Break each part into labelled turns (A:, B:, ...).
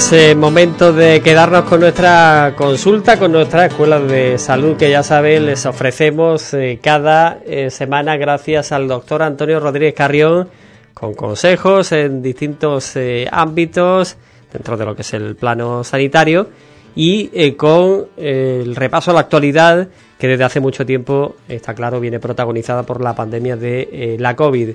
A: es eh, momento de quedarnos con nuestra consulta, con nuestra escuela de salud que ya saben les ofrecemos eh, cada eh, semana gracias al doctor Antonio Rodríguez Carrión con consejos en distintos ámbitos dentro de lo que es el plano sanitario y con el repaso a la actualidad que desde hace mucho tiempo está claro viene protagonizada por la pandemia de la COVID.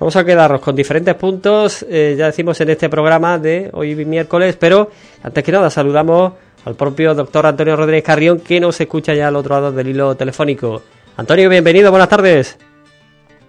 A: Vamos a quedarnos con diferentes puntos, eh, ya decimos en este programa de hoy miércoles, pero antes que nada saludamos al propio doctor Antonio Rodríguez Carrión que nos escucha ya al otro lado del hilo telefónico. Antonio, bienvenido, buenas tardes.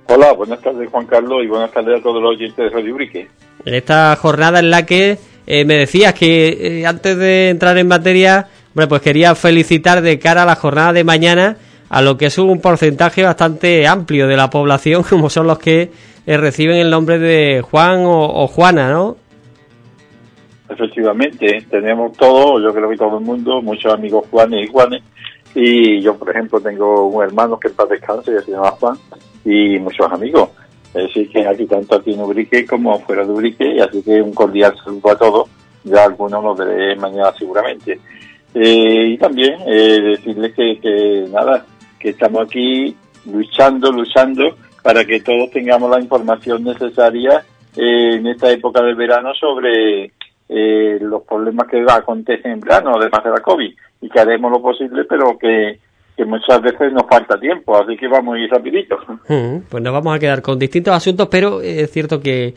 B: Hola, buenas tardes Juan Carlos y buenas tardes a todos los oyentes de Radio Urique.
A: En esta jornada en la que eh, me decías que eh, antes de entrar en materia, bueno, pues quería felicitar de cara a la jornada de mañana a lo que es un porcentaje bastante amplio de la población, como son los que eh, reciben el nombre de Juan o, Juana, ¿no?
B: Efectivamente, tenemos todo, yo creo que todo el mundo, muchos amigos Juanes y Juanes, y yo, por ejemplo, tengo un hermano que en paz descanse, que se llama Juan, y muchos amigos. Es decir, que aquí tanto aquí en Ubrique como fuera de Ubrique, y así que un cordial saludo a todos, ya algunos los veré mañana seguramente. Eh, y también eh, decirles que, que nada, que estamos aquí luchando, luchando para que todos tengamos la información necesaria eh, en esta época del verano sobre eh, los problemas que acontecen en verano, además de la COVID, y que haremos lo posible, pero que, muchas veces nos falta tiempo, así que vamos a ir rapidito.
A: Pues nos vamos a quedar con distintos asuntos, pero es cierto que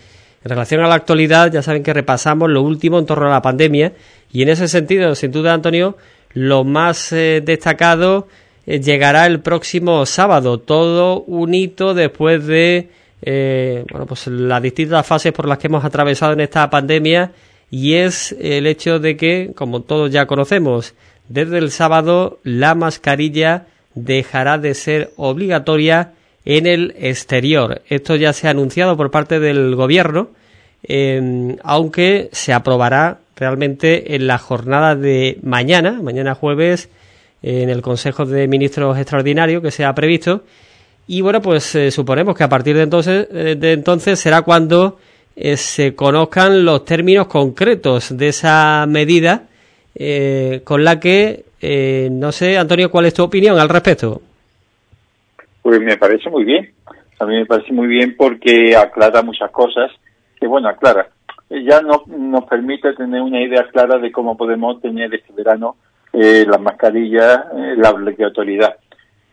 A: en relación a la actualidad ya saben que repasamos lo último en torno a la pandemia y en ese sentido, sin duda, Antonio, lo más eh, destacado eh, llegará el próximo sábado, todo un hito después de eh, bueno, pues las distintas fases por las que hemos atravesado en esta pandemia y es el hecho de que, como todos ya conocemos, desde el sábado la mascarilla dejará de ser obligatoria en el exterior. Esto ya se ha anunciado por parte del gobierno, eh, aunque se aprobará realmente en la jornada de mañana, mañana jueves en el Consejo de Ministros Extraordinario que se ha previsto. Y bueno, pues eh, suponemos que a partir de entonces, eh, de entonces será cuando eh, se conozcan los términos concretos de esa medida con la que, no sé, Antonio, ¿cuál es tu opinión al respecto?
B: Pues me parece muy bien. A mí me parece muy bien porque aclara muchas cosas que, bueno, aclara. Ya no, nos permite tener una idea clara de cómo podemos tener este verano eh, la mascarilla, eh, la obligatoriedad.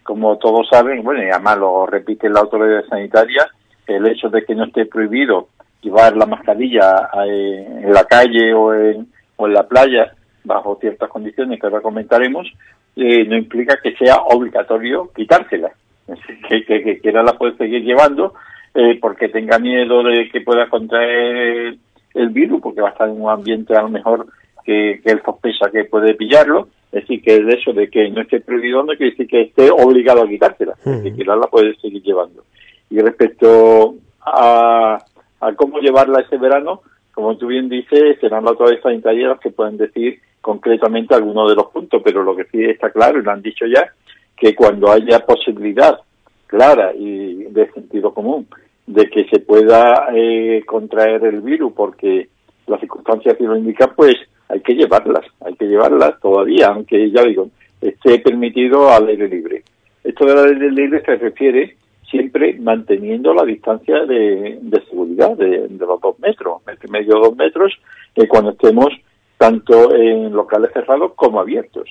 B: Como todos saben, bueno, y además lo repite la autoridad sanitaria, el hecho de que no esté prohibido llevar la mascarilla eh, en la calle o en, o en la playa bajo ciertas condiciones que ahora comentaremos, eh, no implica que sea obligatorio quitársela. Que, que, que quiera la puede seguir llevando eh, porque tenga miedo de que pueda contraer el virus, porque va a estar en un ambiente a lo mejor que, él sospecha que puede pillarlo, es decir, que el hecho de que no esté prohibido no quiere decir que esté obligado a quitársela, que que la puede seguir llevando. Y respecto a, a cómo llevarla ese verano, como tú bien dices, serán las autoridades sanitarias que pueden decir concretamente algunos de los puntos, pero lo que sí está claro, y lo han dicho ya, que cuando haya posibilidad clara y de sentido común de que se pueda eh, contraer el virus porque las circunstancias que lo indican, pues hay que llevarlas, hay que llevarlas todavía, aunque ya digo, esté permitido al aire libre. Esto del aire libre se refiere siempre manteniendo la distancia de, seguridad de, los dos metros, metro y medio dos metros, eh, cuando estemos tanto en locales cerrados como abiertos.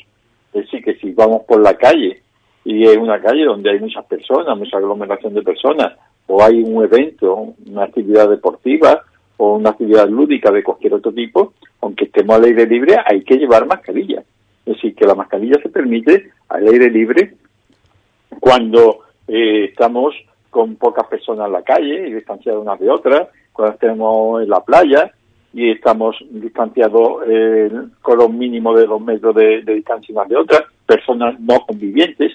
B: Es decir, que si vamos por la calle y es una calle donde hay muchas personas, mucha aglomeración de personas, o hay un evento, una actividad deportiva, o una actividad lúdica de cualquier otro tipo, aunque estemos al aire libre, hay que llevar mascarilla. Es decir, que la mascarilla se permite al aire libre cuando eh, estamos con pocas personas en la calle y distanciados unas de otras, cuando estemos en la playa y estamos distanciados eh, con los mínimos de dos metros de, distancia unas de otras, personas no convivientes,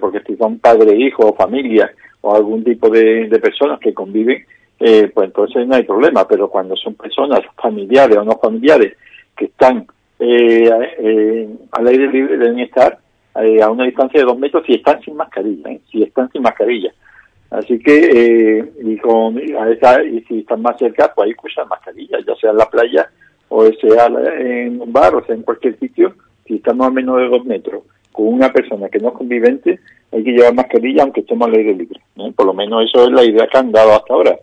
B: porque si son padres, hijos o familia o algún tipo de personas que conviven, eh, pues entonces no hay problema, pero cuando son personas familiares o no familiares que están eh, eh, al aire libre deben estar a una distancia de dos metros si están sin mascarilla, si están sin mascarilla. Así que, y, con, a esa, y si están más cerca, pues que usar mascarilla, ya sea en la playa o sea en un bar, o sea en cualquier sitio, si estamos a menos de dos metros con una persona que no es convivente, hay que llevar mascarilla aunque estemos al aire libre. Por lo menos eso es la idea que han dado hasta ahora.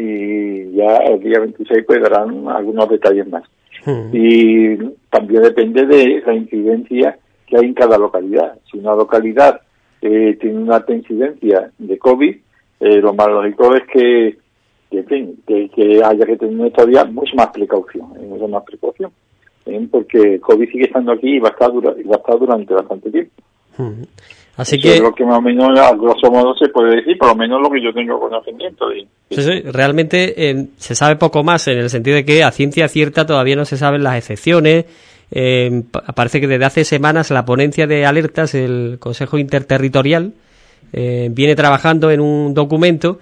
B: Y ya el día 26 pues darán algunos detalles más. Hmm. Y también depende de la incidencia que hay en cada localidad. Si una localidad eh, tiene una alta incidencia de COVID, eh, lo más lógico es que, que, haya que tener todavía mucha más precaución, eh, mucha más precaución, porque COVID sigue estando aquí y va a estar, va a estar durante bastante tiempo.
A: Así que
B: es lo que más o menos a grosso modo se puede decir, por lo menos lo que yo tengo conocimiento. De,
A: realmente se sabe poco más en el sentido de que a ciencia cierta todavía no se saben las excepciones. Eh, parece que desde hace semanas la ponencia de alertas, el Consejo Interterritorial, eh, viene trabajando en un documento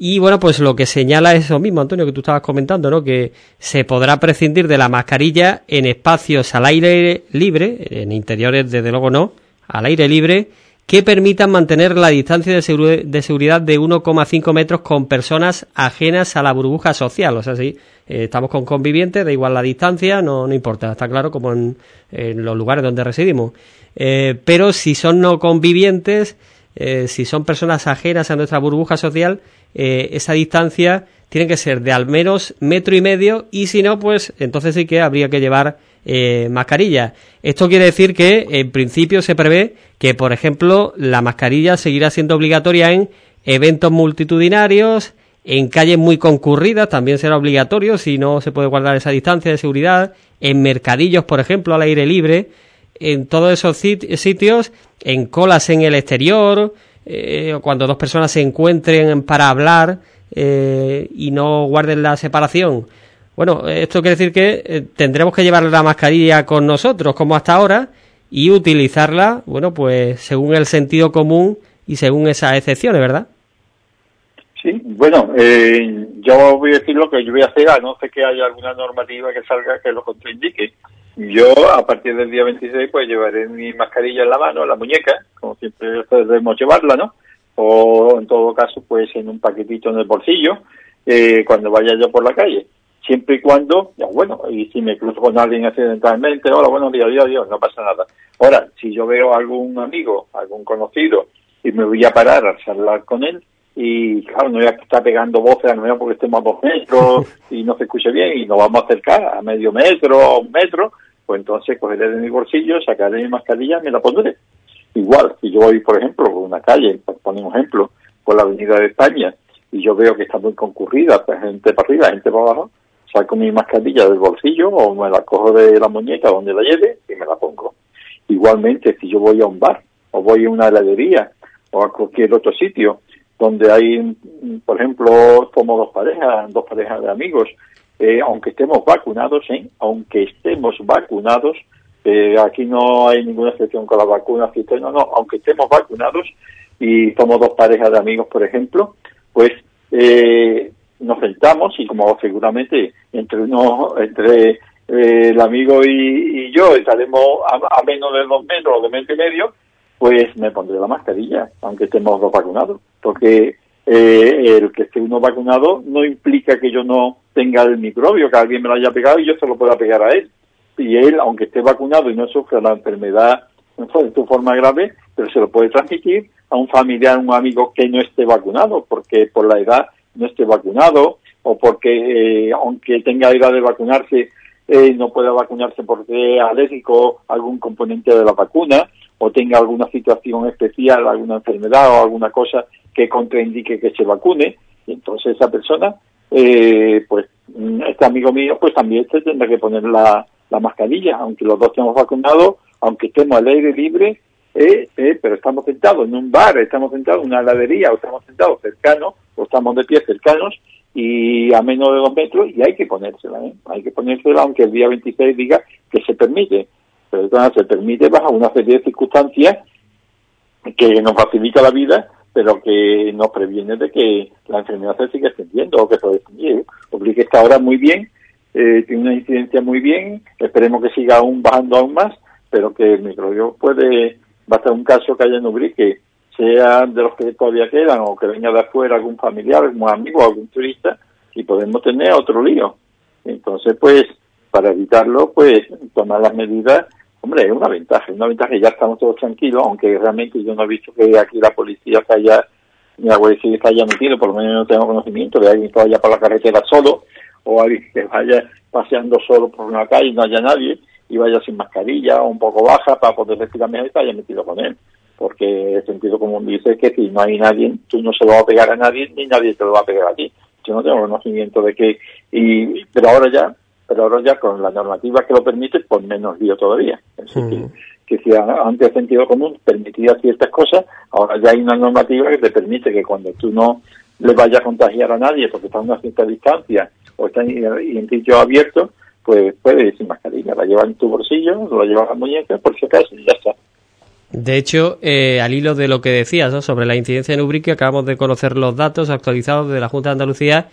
A: y bueno, pues lo que señala es eso mismo, Antonio, que tú estabas comentando, ¿no? Que se podrá prescindir de la mascarilla en espacios al aire libre, en interiores desde luego no, al aire libre, que permitan mantener la distancia de, seguridad de 1,5 metros con personas ajenas a la burbuja social. O sea, si eh, estamos con convivientes, da igual la distancia, no, no importa, está claro, como en, los lugares donde residimos. Eh, pero si son no convivientes, eh, si son personas ajenas a nuestra burbuja social, esa distancia tiene que ser de al menos metro y medio y si no, pues entonces sí que habría que llevar eh, mascarilla. Esto quiere decir que en principio se prevé que, por ejemplo, la mascarilla seguirá siendo obligatoria en eventos multitudinarios, en calles muy concurridas también será obligatorio si no se puede guardar esa distancia de seguridad, en mercadillos, por ejemplo, al aire libre, en todos esos sitios, en colas en el exterior, eh, cuando dos personas se encuentren para hablar eh, y no guarden la separación. Bueno, esto quiere decir que eh, tendremos que llevar la mascarilla con nosotros, como hasta ahora, y utilizarla, bueno, pues según el sentido común y según esas excepciones, ¿verdad?
B: Sí, bueno, eh, yo voy a decir lo que yo voy a hacer, a no sé que haya alguna normativa que salga que lo contraindique. Yo, a partir del día 26, pues llevaré mi mascarilla en la mano, en la muñeca, como siempre debemos llevarla, ¿no? O, en todo caso, pues en un paquetito en el bolsillo, eh, cuando vaya yo por la calle. Siempre y cuando, ya bueno, y si me cruzo con alguien accidentalmente, hola, buenos días, Dios, Dios, no pasa nada. Ahora, si yo veo a algún amigo, algún conocido, y me voy a parar a charlar con él, y claro, no voy a estar pegando voces a lo porque estemos a dos metros y no se escuche bien y nos vamos a acercar a medio metro o un metro, pues entonces cogeré de mi bolsillo, sacaré mi mascarilla y me la pondré. Igual, si yo voy, por ejemplo, por una calle, por poner un ejemplo, por la Avenida de España, y yo veo que está muy concurrida, pues gente para arriba, gente para abajo, saco mi mascarilla del bolsillo o me la cojo de la muñeca donde la lleve y me la pongo. Igualmente, si yo voy a un bar o voy a una heladería o a cualquier otro sitio donde hay, por ejemplo, como dos parejas, dos parejas de amigos eh, aunque estemos vacunados, ¿eh? aunque estemos vacunados, eh, aquí no hay ninguna excepción con la vacuna, no, no, aunque estemos vacunados y somos dos parejas de amigos, por ejemplo, pues eh, nos sentamos y como seguramente entre uno, entre el amigo y, yo estaremos a, menos de dos metros o de metro y medio, pues me pondré la mascarilla, aunque estemos dos vacunados, porque el que esté uno vacunado no implica que yo no tenga el microbio, que alguien me lo haya pegado y yo se lo pueda pegar a él. Y él, aunque esté vacunado y no sufra la enfermedad en su forma grave, pero se lo puede transmitir a un familiar, un amigo que no esté vacunado, porque por la edad no esté vacunado o porque, eh, aunque tenga edad de vacunarse, eh, no pueda vacunarse porque es alérgico algún componente de la vacuna o tenga alguna situación especial, alguna enfermedad o alguna cosa que contraindique que se vacune. Y entonces esa persona eh, pues mm, este amigo mío pues también se tendrá que poner la, la mascarilla, aunque los dos estemos vacunados, aunque estemos al aire libre, eh, eh, pero estamos sentados en un bar, estamos sentados en una heladería, o estamos sentados cercanos, o estamos de pie cercanos, y a menos de dos metros, y hay que ponérsela, ¿eh? hay que ponérsela, aunque el día 26 diga que se permite, pero entonces se permite bajo una serie de circunstancias que nos facilita la vida pero que nos previene de que la enfermedad se siga extendiendo o que se extendiendo. Obligue está ahora muy bien, eh, tiene una incidencia muy bien, esperemos que siga aún bajando aún más, pero que el microbio puede, va a ser un caso que haya en Ubrique, sea de los que todavía quedan o que venga de afuera algún familiar, algún amigo, algún turista, y podemos tener otro lío. Entonces, pues, para evitarlo, pues tomar las medidas, hombre, es una ventaja, es una ventaja que ya estamos todos tranquilos, aunque realmente yo no he visto que aquí la policía se haya, ni la policía se haya metido, por lo menos no tengo conocimiento de alguien que vaya por la carretera solo, o alguien que vaya paseando solo por una calle y no haya nadie, y vaya sin mascarilla o un poco baja para poder respirar mejor y haya metido con él. Porque el sentido común dice que si no hay nadie, tú no se lo vas a pegar a nadie, ni nadie te lo va a pegar a ti. Yo no tengo conocimiento de que, y, pero ahora ya pero ahora ya con la normativa que lo permite, pues menos lío todavía. Es que, si antes el sentido común permitía ciertas cosas, ahora ya hay una normativa que te permite que cuando tú no le vayas a contagiar a nadie porque está a una cierta distancia o está en, en sitio abierto, pues puedes ir sin mascarilla, la llevas en tu bolsillo, la llevas a la muñeca, por si acaso, y ya está.
A: De hecho, eh, al hilo de lo que decías sobre la incidencia en Ubrique, acabamos de conocer los datos actualizados de la Junta de Andalucía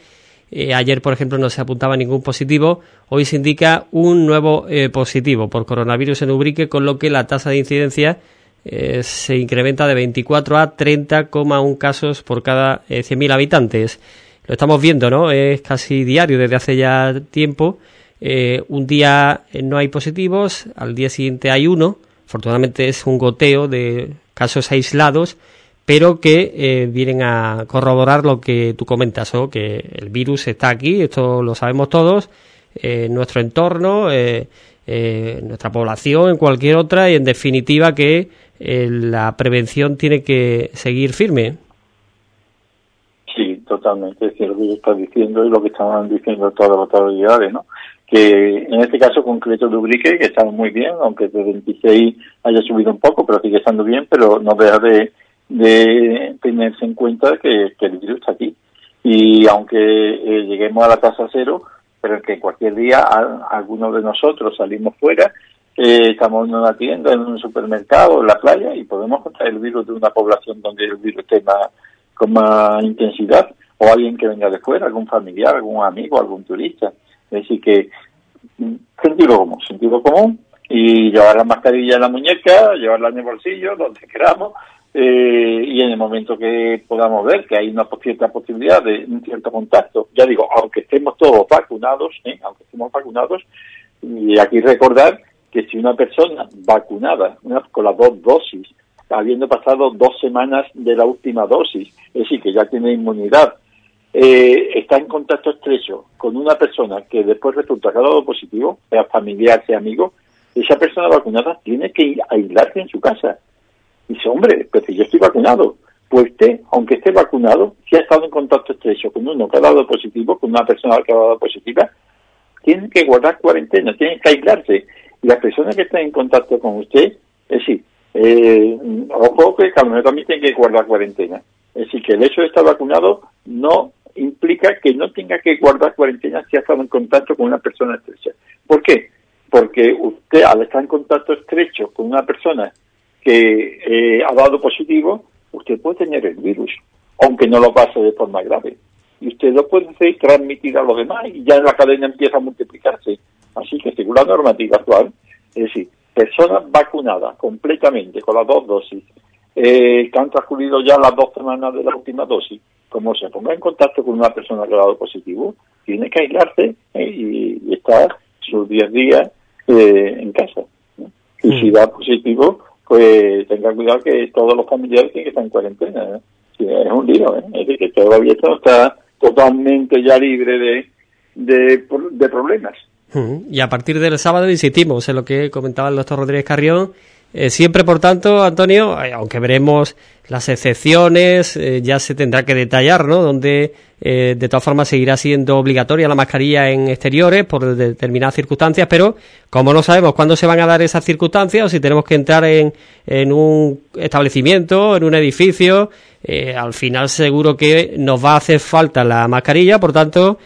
A: eh, ayer, por ejemplo, no se apuntaba ningún positivo. Hoy se indica un nuevo eh, positivo por coronavirus en Ubrique, con lo que la tasa de incidencia eh, se incrementa de 24 a 30,1 casos por cada 100.000 habitantes. Lo estamos viendo, ¿no? Es casi diario desde hace ya tiempo. Un día no hay positivos, al día siguiente hay uno. Afortunadamente es un goteo de casos aislados pero que eh, vienen a corroborar lo que tú comentas, ¿o? que el virus está aquí, esto lo sabemos todos, en nuestro entorno, eh, eh, nuestra población, en cualquier otra, y en definitiva que la prevención tiene que seguir firme.
B: Sí, totalmente, es lo que estás diciendo y lo que estaban diciendo todas las autoridades, ¿no? Que en este caso concreto de Ubrique, que está muy bien, aunque de 26 haya subido un poco, pero sigue estando bien, pero no deja de tenerse en cuenta que, el virus está aquí. Y aunque eh, lleguemos a la tasa cero, pero que cualquier día algunos de nosotros salimos fuera, eh, estamos en una tienda, en un supermercado, en la playa, y podemos contraer el virus de una población donde el virus esté más, con más intensidad, o alguien que venga de fuera, algún familiar, algún amigo, algún turista. Decir, que mm, sentido común, sentido común, y llevar la mascarilla en la muñeca, llevarla en el bolsillo, donde queramos, eh, y en el momento que podamos ver que hay una cierta posibilidad de un cierto contacto, ya digo, aunque estemos todos vacunados, ¿eh? aunque estemos vacunados, y aquí recordar que si una persona vacunada con las dos dosis, habiendo pasado dos semanas de la última dosis, es decir, que ya tiene inmunidad, eh, está en contacto estrecho con una persona que después resulta que ha dado positivo, sea familiar, sea amigo, esa persona vacunada tiene que aislarse en su casa Dice, hombre, pero si yo estoy vacunado. Pues usted, aunque esté vacunado, si ha estado en contacto estrecho con uno que ha dado positivo, con una persona que ha dado positiva, tiene que guardar cuarentena, tiene que aislarse. Y las personas que están en contacto con usted, es decir, eh, ojo que también tiene que guardar cuarentena. Es decir, que el hecho de estar vacunado no implica que no tenga que guardar cuarentena si ha estado en contacto con una persona estrecha. ¿Por qué? Porque usted, al estar en contacto estrecho con una persona que eh, ha dado positivo, usted puede tener el virus, aunque no lo pase de forma grave. Y usted lo puede hacer transmitir a los demás y ya la cadena empieza a multiplicarse. Así que según la normativa actual, es decir, personas vacunadas completamente con las dos dosis, eh, que han transcurrido ya las dos semanas de la última dosis, como se ponga en contacto con una persona dado positivo, tiene que aislarse eh, y, estar sus 10 días en casa. Y si da positivo, pues tenga cuidado que todos los familiares tienen que estar en cuarentena. es un lío, ¿eh? es decir, que todavía esto está totalmente ya libre de, de, problemas.
A: Y a partir del sábado insistimos en lo que comentaba el doctor Rodríguez Carrión, eh, siempre, por tanto, Antonio, eh, aunque veremos las excepciones, eh, ya se tendrá que detallar, ¿no? Donde, de todas formas, seguirá siendo obligatoria la mascarilla en exteriores por determinadas circunstancias, pero como no sabemos cuándo se van a dar esas circunstancias o si tenemos que entrar en, en un establecimiento, en un edificio, al final seguro que nos va a hacer falta la mascarilla, por tanto,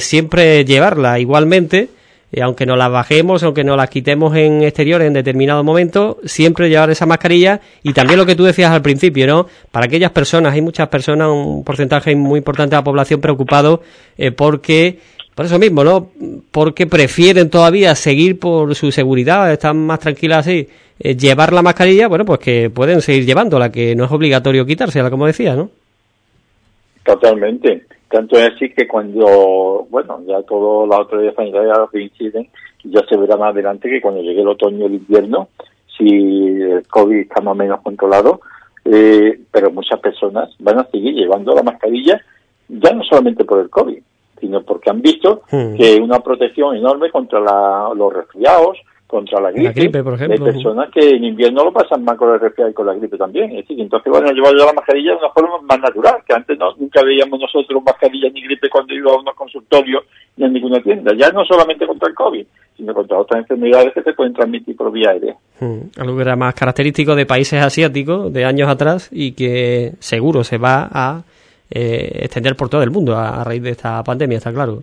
A: siempre llevarla igualmente y aunque no las bajemos, aunque no las quitemos en exteriores en determinado momento, siempre llevar esa mascarilla y también lo que tú decías al principio, ¿no? Para aquellas personas, hay muchas personas, un porcentaje muy importante de la población preocupado eh, porque, por eso mismo, ¿no? Porque prefieren todavía seguir por su seguridad, están más tranquilas así, eh, llevar la mascarilla, bueno, pues que pueden seguir llevándola, que no es obligatorio quitársela, como decía, ¿no?
B: Totalmente. Tanto es así que cuando, bueno, ya todas las autoridades sanitarias coinciden ya se verá más adelante que cuando llegue el otoño y el invierno, si el COVID está más o menos controlado, eh, pero muchas personas van a seguir llevando la mascarilla, ya no solamente por el COVID, sino porque han visto hmm. que una protección enorme contra los resfriados, contra la gripe,
A: por ejemplo.
B: Hay personas que en invierno lo pasan más con el resfriado y con la gripe también. Es decir, entonces, bueno, llevar ya la mascarilla de una forma más natural, que antes no, nunca veíamos nosotros mascarilla ni gripe cuando íbamos a unos consultorios ni en ninguna tienda. Ya no solamente contra el COVID, sino contra otras enfermedades que se pueden transmitir por vía aérea.
A: Hmm. Algo que era más característico de países asiáticos de años atrás y que seguro se va a eh, extender por todo el mundo a raíz de esta pandemia, está claro.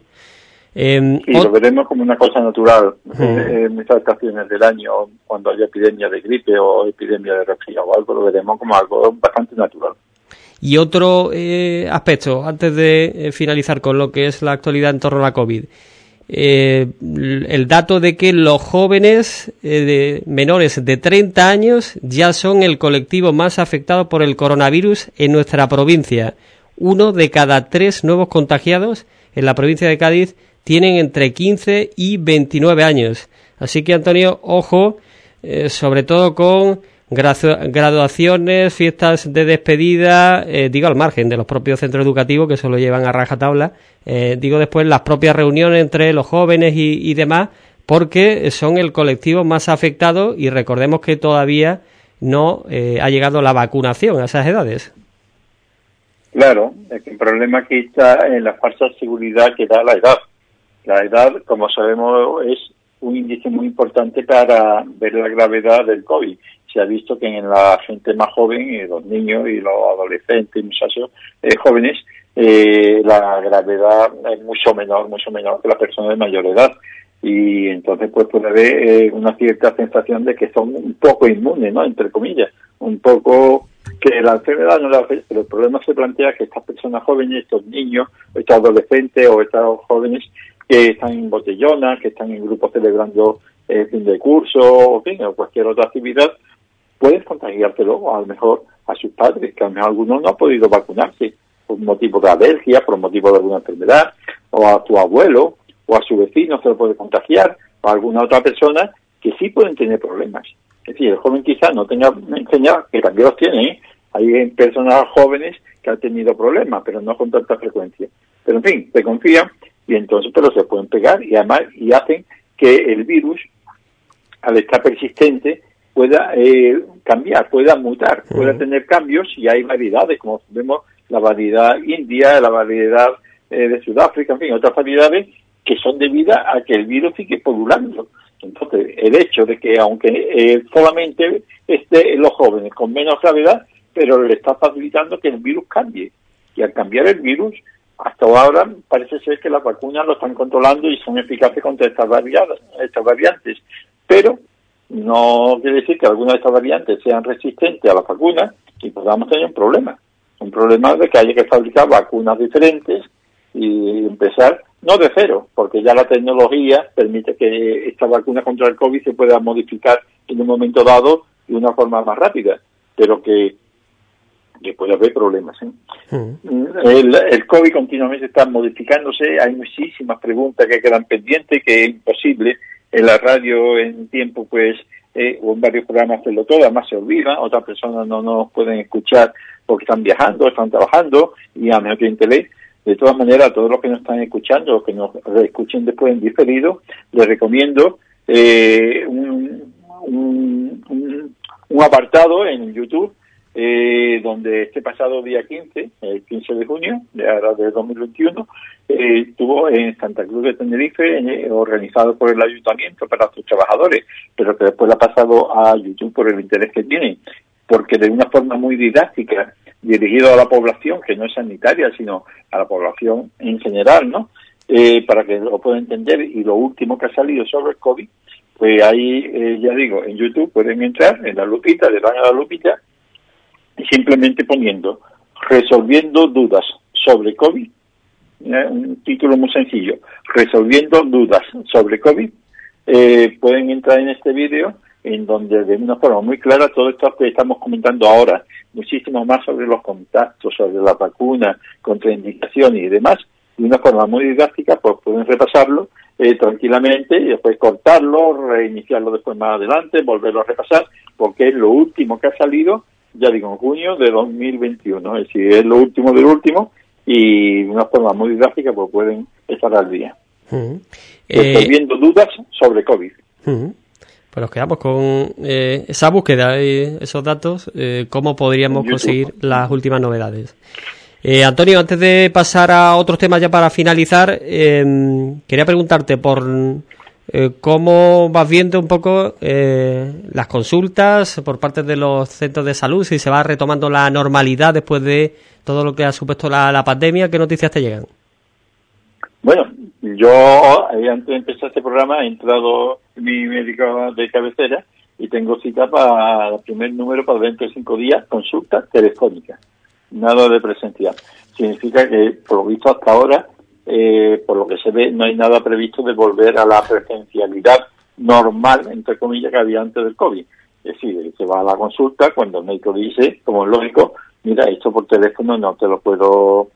B: Eh, y lo veremos como una cosa natural en estas estaciones del año, cuando haya epidemia de gripe o epidemia de resfriado o algo, lo veremos como algo bastante natural.
A: Y otro eh, aspecto, antes de eh, finalizar con lo que es la actualidad en torno a la COVID, eh, el dato de que los jóvenes de menores de 30 años ya son el colectivo más afectado por el coronavirus en nuestra provincia. Uno de cada tres nuevos contagiados en la provincia de Cádiz tienen entre 15 y 29 años. Así que, Antonio, ojo, eh, sobre todo con graduaciones, fiestas de despedida, eh, digo al margen de los propios centros educativos que se lo llevan a rajatabla, eh, digo después las propias reuniones entre los jóvenes y, demás, porque son el colectivo más afectado y recordemos que todavía no ha llegado la vacunación a esas edades.
B: Claro, el problema aquí está en la falsa seguridad que da la edad. La edad, como sabemos, es un índice muy importante para ver la gravedad del COVID. Se ha visto que en la gente más joven, y los niños y los adolescentes muchachos eh, jóvenes, eh, la gravedad es mucho menor, mucho menor que las personas de mayor edad. Y entonces pues puede haber eh, una cierta sensación de que son un poco inmunes, ¿no? Entre comillas, un poco que la enfermedad no la afecta, pero el problema se plantea que estas personas jóvenes, estos niños, estos adolescentes o estos jóvenes que están en botellonas, que están en grupos celebrando el eh, fin de curso, o, fin, o cualquier otra actividad, pueden contagiártelo a lo mejor a sus padres, que a lo mejor algunos no han podido vacunarse por motivo de alergia, por motivo de alguna enfermedad, o a tu abuelo, o a su vecino se lo puede contagiar, o a alguna otra persona que sí pueden tener problemas. Es decir, el joven quizás no tenga enseñado, que también los tiene, ¿eh? hay personas jóvenes que han tenido problemas, pero no con tanta frecuencia. Pero en fin, se confía y entonces pero se pueden pegar y además y hacen que el virus al estar persistente pueda eh, cambiar, pueda mutar, pueda tener cambios y hay variedades, como vemos la variedad india, la variedad eh, de Sudáfrica, en fin, otras variedades que son debidas a que el virus sigue polulando. Entonces, el hecho de que aunque eh, solamente esté en los jóvenes con menos gravedad, pero le está facilitando que el virus cambie. Y al cambiar el virus, hasta ahora parece ser que las vacunas lo están controlando y son eficaces contra estas, estas variantes, pero no quiere decir que algunas de estas variantes sean resistentes a las vacunas y podamos tener un problema. Un problema de que haya que fabricar vacunas diferentes y empezar, no de cero, porque ya la tecnología permite que esta vacuna contra el COVID se pueda modificar en un momento dado de una forma más rápida, pero que que puede haber problemas. ¿eh? Mm. El, el, COVID continuamente está modificándose, hay muchísimas preguntas que quedan pendientes, que es imposible en la radio en tiempo, pues, eh, o en varios programas hacerlo todo, además se olvida, otras personas no nos pueden escuchar porque están viajando, están trabajando y a menos que interés. De todas maneras, a todos los que nos están escuchando, los que nos escuchen después en diferido, les recomiendo eh, un, un, un, un apartado en YouTube eh, donde este pasado día 15, el 15 de junio de, ahora de 2021, eh, estuvo en Santa Cruz de Tenerife, eh, organizado por el ayuntamiento para sus trabajadores, pero que después la ha pasado a YouTube por el interés que tiene, porque de una forma muy didáctica, dirigido a la población, que no es sanitaria, sino a la población en general, ¿no? Eh, para que lo pueda entender. Y lo último que ha salido sobre el COVID, pues ahí, ya digo, en YouTube pueden entrar en la lupita, le dan a la lupita simplemente poniendo resolviendo dudas sobre COVID, un título muy sencillo, resolviendo dudas sobre COVID, eh, pueden entrar en este vídeo en donde de una forma muy clara todo esto que estamos comentando ahora, muchísimo más sobre los contactos, sobre la vacuna, contraindicaciones y demás, de una forma muy didáctica, pues pueden repasarlo eh, tranquilamente y después cortarlo, reiniciarlo después más adelante, volverlo a repasar, porque es lo último que ha salido, ya digo, en junio de 2021, es decir, es lo último del último y de una forma muy gráfica pues pueden estar al día. Estoy viendo dudas sobre COVID.
A: Pues nos quedamos con eh, esa búsqueda y esos datos, eh, cómo podríamos conseguir las últimas novedades. Eh, Antonio, antes de pasar a otros temas ya para finalizar, em, quería preguntarte por cómo vas viendo un poco las consultas por parte de los centros de salud, si se va retomando la normalidad después de todo lo que ha supuesto la pandemia, ¿qué noticias te llegan?
B: Bueno, yo eh, antes de empezar este programa he entrado mi médico de cabecera y tengo cita para el primer número para dentro de cinco días, consulta telefónica, nada de presencial. Significa que, por lo visto hasta ahora, eh, por lo que se ve, no hay nada previsto de volver a la presencialidad normal, entre comillas, que había antes del COVID. Es decir, se va a la consulta cuando el médico dice, como es lógico, mira, esto por teléfono no te lo puedo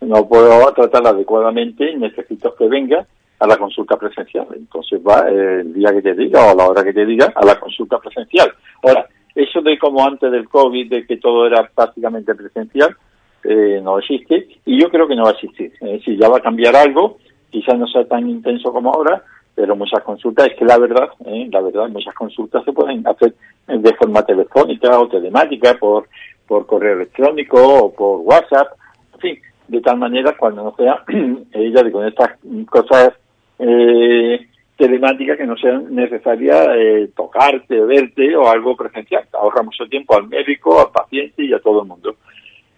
B: no puedo tratar adecuadamente, necesito que venga a la consulta presencial. Entonces va el día que te diga o a la hora que te diga a la consulta presencial. Ahora, eso de como antes del COVID, de que todo era prácticamente presencial, eh, no existe y yo creo que no va a existir. Es decir, ya va a cambiar algo, quizás no sea tan intenso como ahora, pero muchas consultas, es que la verdad, eh, la verdad, muchas consultas se pueden hacer de forma telefónica o telemática, por, por correo electrónico o por WhatsApp, en fin, de tal manera cuando no sea ella con estas cosas eh, telemáticas que no sean necesarias eh, tocarte, verte o algo presencial. Ahorra mucho tiempo al médico, al paciente y a todo el mundo.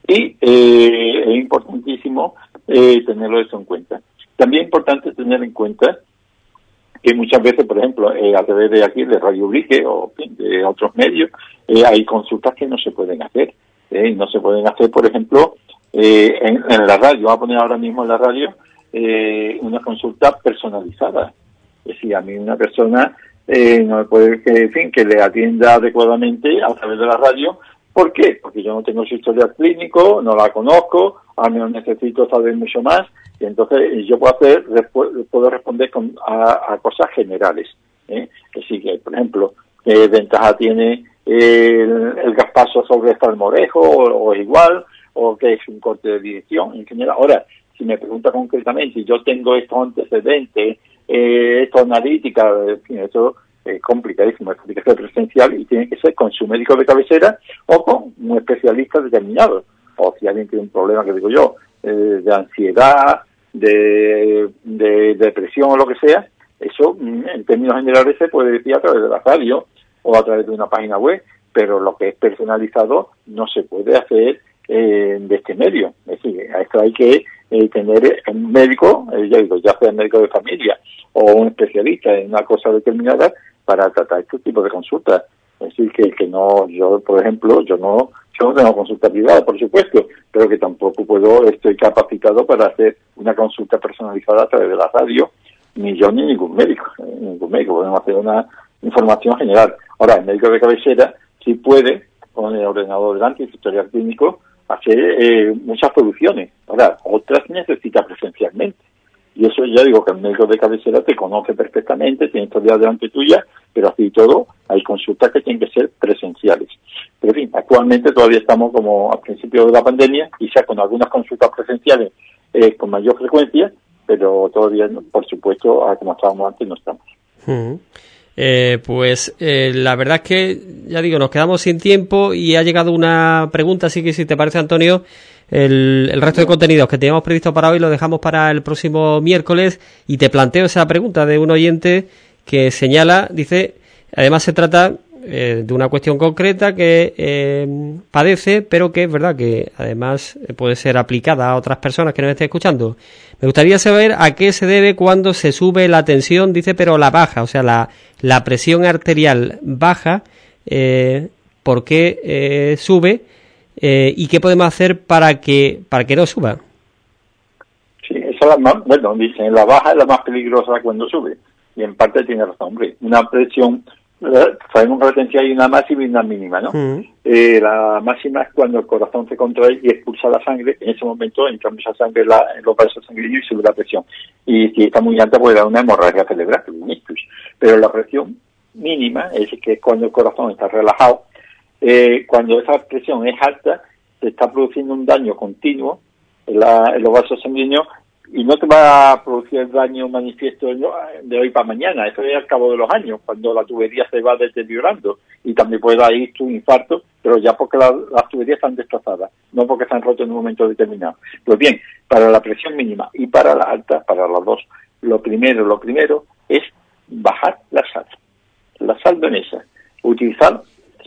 B: Y eh, es importantísimo eh, tenerlo eso en cuenta. También es importante tener en cuenta que muchas veces, por ejemplo, a través de aquí, de Radio Ubrique o de otros medios, hay consultas que no se pueden hacer. no se pueden hacer, por ejemplo, eh, en, la radio, voy a poner ahora mismo en la radio eh, una consulta personalizada. Es decir, a mí una persona eh, no puede, que, en fin, que le atienda adecuadamente a través de la radio. ¿Por qué? Porque yo no tengo su historial clínico, no la conozco, a mí necesito saber mucho más, y entonces yo puedo hacer, puedo responder con, a, cosas generales. ¿eh? Decir, que, por ejemplo, qué ventaja tiene el, el gaspaso sobre el salmorejo o, o igual, o que es un corte de dirección en general. Ahora, si me pregunta concretamente, yo tengo estos antecedentes, eh, esto analítica, en fin, eso es complicadísimo, es ser presencial y tiene que ser con su médico de cabecera o con un especialista determinado. O si alguien tiene un problema, que digo yo, eh, de ansiedad, de, de, depresión o lo que sea, eso mm, en términos generales se puede decir a través de la radio o a través de una página web, pero lo que es personalizado no se puede hacer eh, de este medio. Es decir, a esto hay que eh, tener un médico, eh, ya digo, ya sea médico de familia o un especialista en una cosa determinada para tratar este tipo de consultas. Es decir, que, que no, yo, por ejemplo, yo no, yo no tengo consulta privada, por supuesto, pero que tampoco puedo, estoy capacitado para hacer una consulta personalizada a través de la radio, ni yo ni ningún médico, ningún médico, podemos hacer una información general. Ahora, el médico de cabecera sí puede, con el ordenador delante y su historial clínico, hacer eh, muchas producciones. Ahora, otras necesita presencialmente. Y eso ya digo que el médico de cabecera te conoce perfectamente, tiene historia delante tuya, pero así todo hay consultas que tienen que ser presenciales. Pero en fin, actualmente todavía estamos como al principio de la pandemia, quizá con algunas consultas presenciales eh, con mayor frecuencia, pero todavía, por supuesto, como estábamos antes, no estamos.
A: Eh, pues eh, la verdad es que, ya digo, nos quedamos sin tiempo y ha llegado una pregunta, así que si te parece, Antonio, el, el, resto de contenidos que teníamos previsto para hoy lo dejamos para el próximo miércoles y te planteo esa pregunta de un oyente que señala, dice, además se trata eh, de una cuestión concreta que eh, padece, pero que es verdad que además puede ser aplicada a otras personas que nos estén escuchando. Me gustaría saber a qué se debe cuando se sube la tensión, dice, pero la baja, o sea, la, la presión arterial baja, eh, por qué eh, sube eh, y qué podemos hacer para que, para que no suba.
B: Sí, esa es la más, bueno, dicen, la baja es la más peligrosa cuando sube, y en parte tiene razón, hombre, una presión sabemos que la retención hay una máxima y una mínima, ¿no? Eh, la máxima es cuando el corazón se contrae y expulsa la sangre, en ese momento entra mucha sangre en, la, en los vasos sanguíneos y sube la presión. Y si está muy alta puede dar una hemorragia cerebral, un ictus. Pero la presión mínima es que es cuando el corazón está relajado, eh, cuando esa presión es alta, se está produciendo un daño continuo en, en los vasos sanguíneos y no te va a producir daño manifiesto de hoy para mañana, eso es al cabo de los años, cuando la tubería se va deteriorando y también puede dar un infarto, pero ya porque las tuberías están destrozadas, no porque están rotas en un momento determinado. Pues bien, para la presión mínima y para la alta, para las dos, lo primero, lo primero es bajar la sal, la sal de mesa, utilizar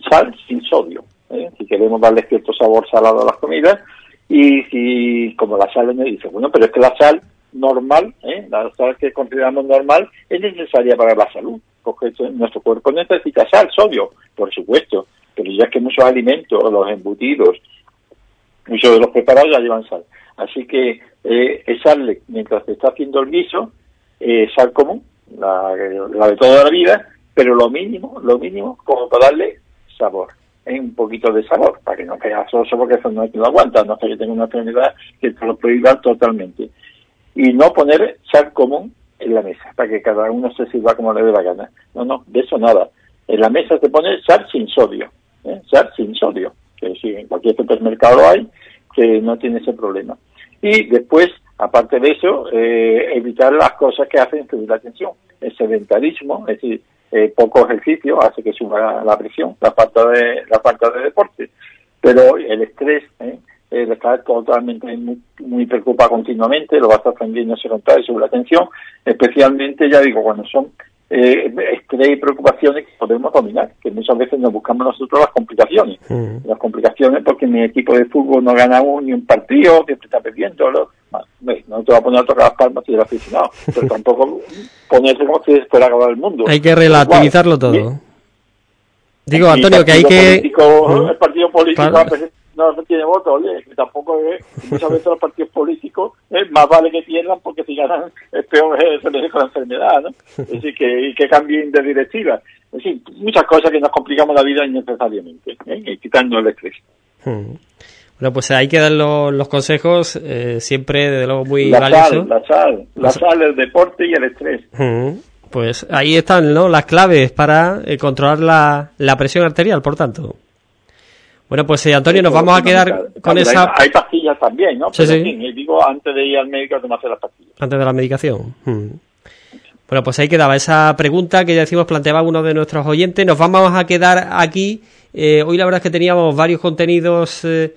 B: sal sin sodio. ¿eh? Si queremos darle cierto sabor salado a las comidas, y si, como la sal me dice, bueno, pero es que la sal normal, ¿eh? la sal que consideramos normal, es necesaria para la salud, porque nuestro cuerpo necesita sal, sodio, por supuesto, pero ya es que muchos alimentos, los embutidos, muchos de los preparados ya llevan sal. Así que eh, es sal, mientras se está haciendo el guiso, eh, sal común, la, la de toda la vida, pero lo mínimo, lo mínimo, como para darle sabor un poquito de sabor, para que no quede soso, porque eso no es que lo aguanta, no que tenga una enfermedad que te lo prohíba totalmente. Y no poner sal común en la mesa, para que cada uno se sirva como le dé la gana. No, no, de eso nada. En la mesa se pone sal sin sodio, ¿eh? sal sin sodio, que si en cualquier supermercado hay, que no tiene ese problema. Y después, aparte de eso, eh, evitar las cosas que hacen subir la tensión. El sedentarismo, es decir, eh, poco ejercicio hace que suba la presión, la falta de la falta de deporte, pero el estrés, ¿eh? el estar totalmente muy, muy preocupado continuamente, lo va a aprendiendo se contrae, sube la tensión, especialmente, ya digo, cuando son eh, y preocupaciones que podemos dominar, que muchas veces nos buscamos nosotros las complicaciones. Mm. Las complicaciones porque mi equipo de fútbol no gana un, ni un partido, siempre está perdiendo. no te va a poner a tocar las palmas si eres aficionado, pero tampoco ponerse como si fuera a acabar el mundo.
A: Hay que relativizarlo todo. Digo, Antonio, que hay que...
B: el partido político no tiene voto, oye, tampoco es, muchas veces los partidos políticos más vale que pierdan porque si ganan es peor se les deja la enfermedad, ¿no? Es decir, que, y que cambien de directiva. Es decir, muchas cosas que nos complicamos la vida innecesariamente, ¿eh? quitando el estrés.
A: Hmm. Bueno, pues hay que dar los, consejos eh, siempre, de luego, muy
B: la Sal, la sal, la sal, el deporte y el estrés.
A: Hmm. Pues ahí están ¿no? las claves para eh, controlar la, la presión arterial, por tanto. Bueno, pues eh, Antonio, nos vamos a quedar con esa...
B: Hay, pastillas también, ¿no? Sí, sí. digo antes de ir al médico a tomarse las pastillas.
A: Antes de la medicación. Hmm. Bueno, pues ahí quedaba esa pregunta que ya decimos planteaba uno de nuestros oyentes. Nos vamos a quedar aquí. Eh, hoy la verdad es que teníamos varios contenidos eh,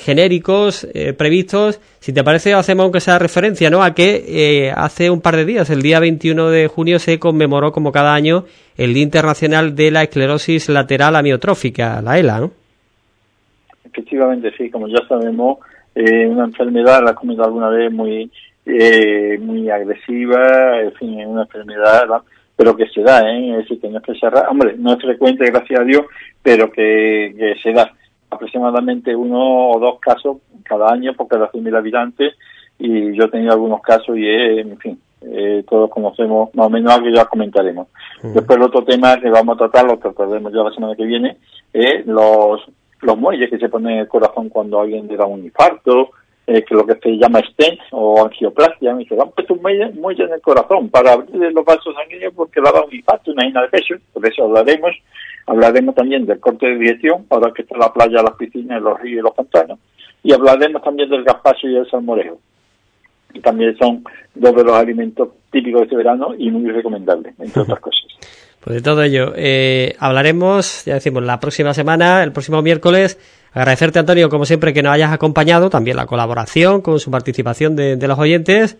A: genéricos previstos. Si te parece, hacemos aunque sea referencia, ¿no? A que hace un par de días, el día 21 de junio, se conmemoró como cada año el Día Internacional de la Esclerosis Lateral Amiotrófica, la ELA, ¿no?
B: Efectivamente sí, como ya sabemos, eh, una enfermedad, la he comentado alguna vez, muy eh, muy agresiva, en fin, es una enfermedad, pero que se da, ¿eh? es decir, que no es que se hombre, no es frecuente, gracias a Dios, pero que, que se da aproximadamente uno o dos casos cada año por cada 100.000 habitantes y yo he tenido algunos casos y, en fin, eh, todos conocemos más o menos algo ya comentaremos. Después el otro tema que vamos a tratar, lo trataremos ya la semana que viene, es los los muelles que se ponen en el corazón cuando alguien le da un infarto, eh, que lo que se llama stent o angioplastia, y se dan puesto un muelle, en el corazón para abrir los vasos sanguíneos porque le da un infarto, una hernia de pecho, por eso hablaremos, hablaremos también del corte de dirección, ahora que está la playa, las piscinas, los ríos y los pantanos, y hablaremos también del gazpacho y el salmorejo, y también son dos de los alimentos típicos de este verano y muy recomendables, entre otras cosas.
A: Pues de todo ello eh, hablaremos, ya decimos, la próxima semana, el próximo miércoles. Agradecerte, Antonio, como siempre, que nos hayas acompañado, también la colaboración con su participación de, los oyentes.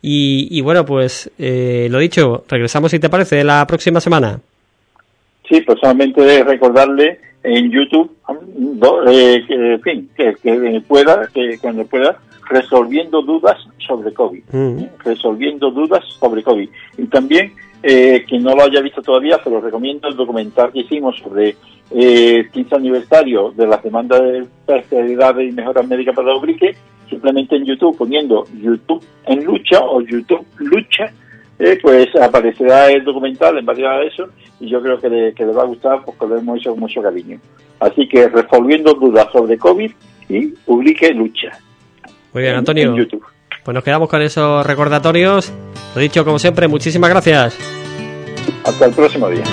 A: Y, bueno, pues eh, lo dicho, regresamos, si te parece, la próxima semana.
B: Sí, pues solamente recordarle en YouTube, eh, que, en fin, que, pueda, que cuando pueda, resolviendo dudas sobre COVID. Mm. Resolviendo dudas sobre COVID. Y también eh, quien no lo haya visto todavía, se lo recomiendo el documental que hicimos sobre eh, 15 aniversario de las demandas de especialidad y mejoras médicas para el Ubrique, simplemente en YouTube poniendo YouTube en lucha o YouTube lucha eh, pues aparecerá el documental en varios de eso y yo creo que le, que le va a gustar porque lo hemos hecho con mucho cariño. Así que resolviendo dudas sobre COVID y publique Lucha.
A: Muy bien, Antonio.
B: En YouTube.
A: Pues nos quedamos con esos recordatorios. Lo dicho, como siempre, muchísimas gracias.
B: Hasta el próximo día.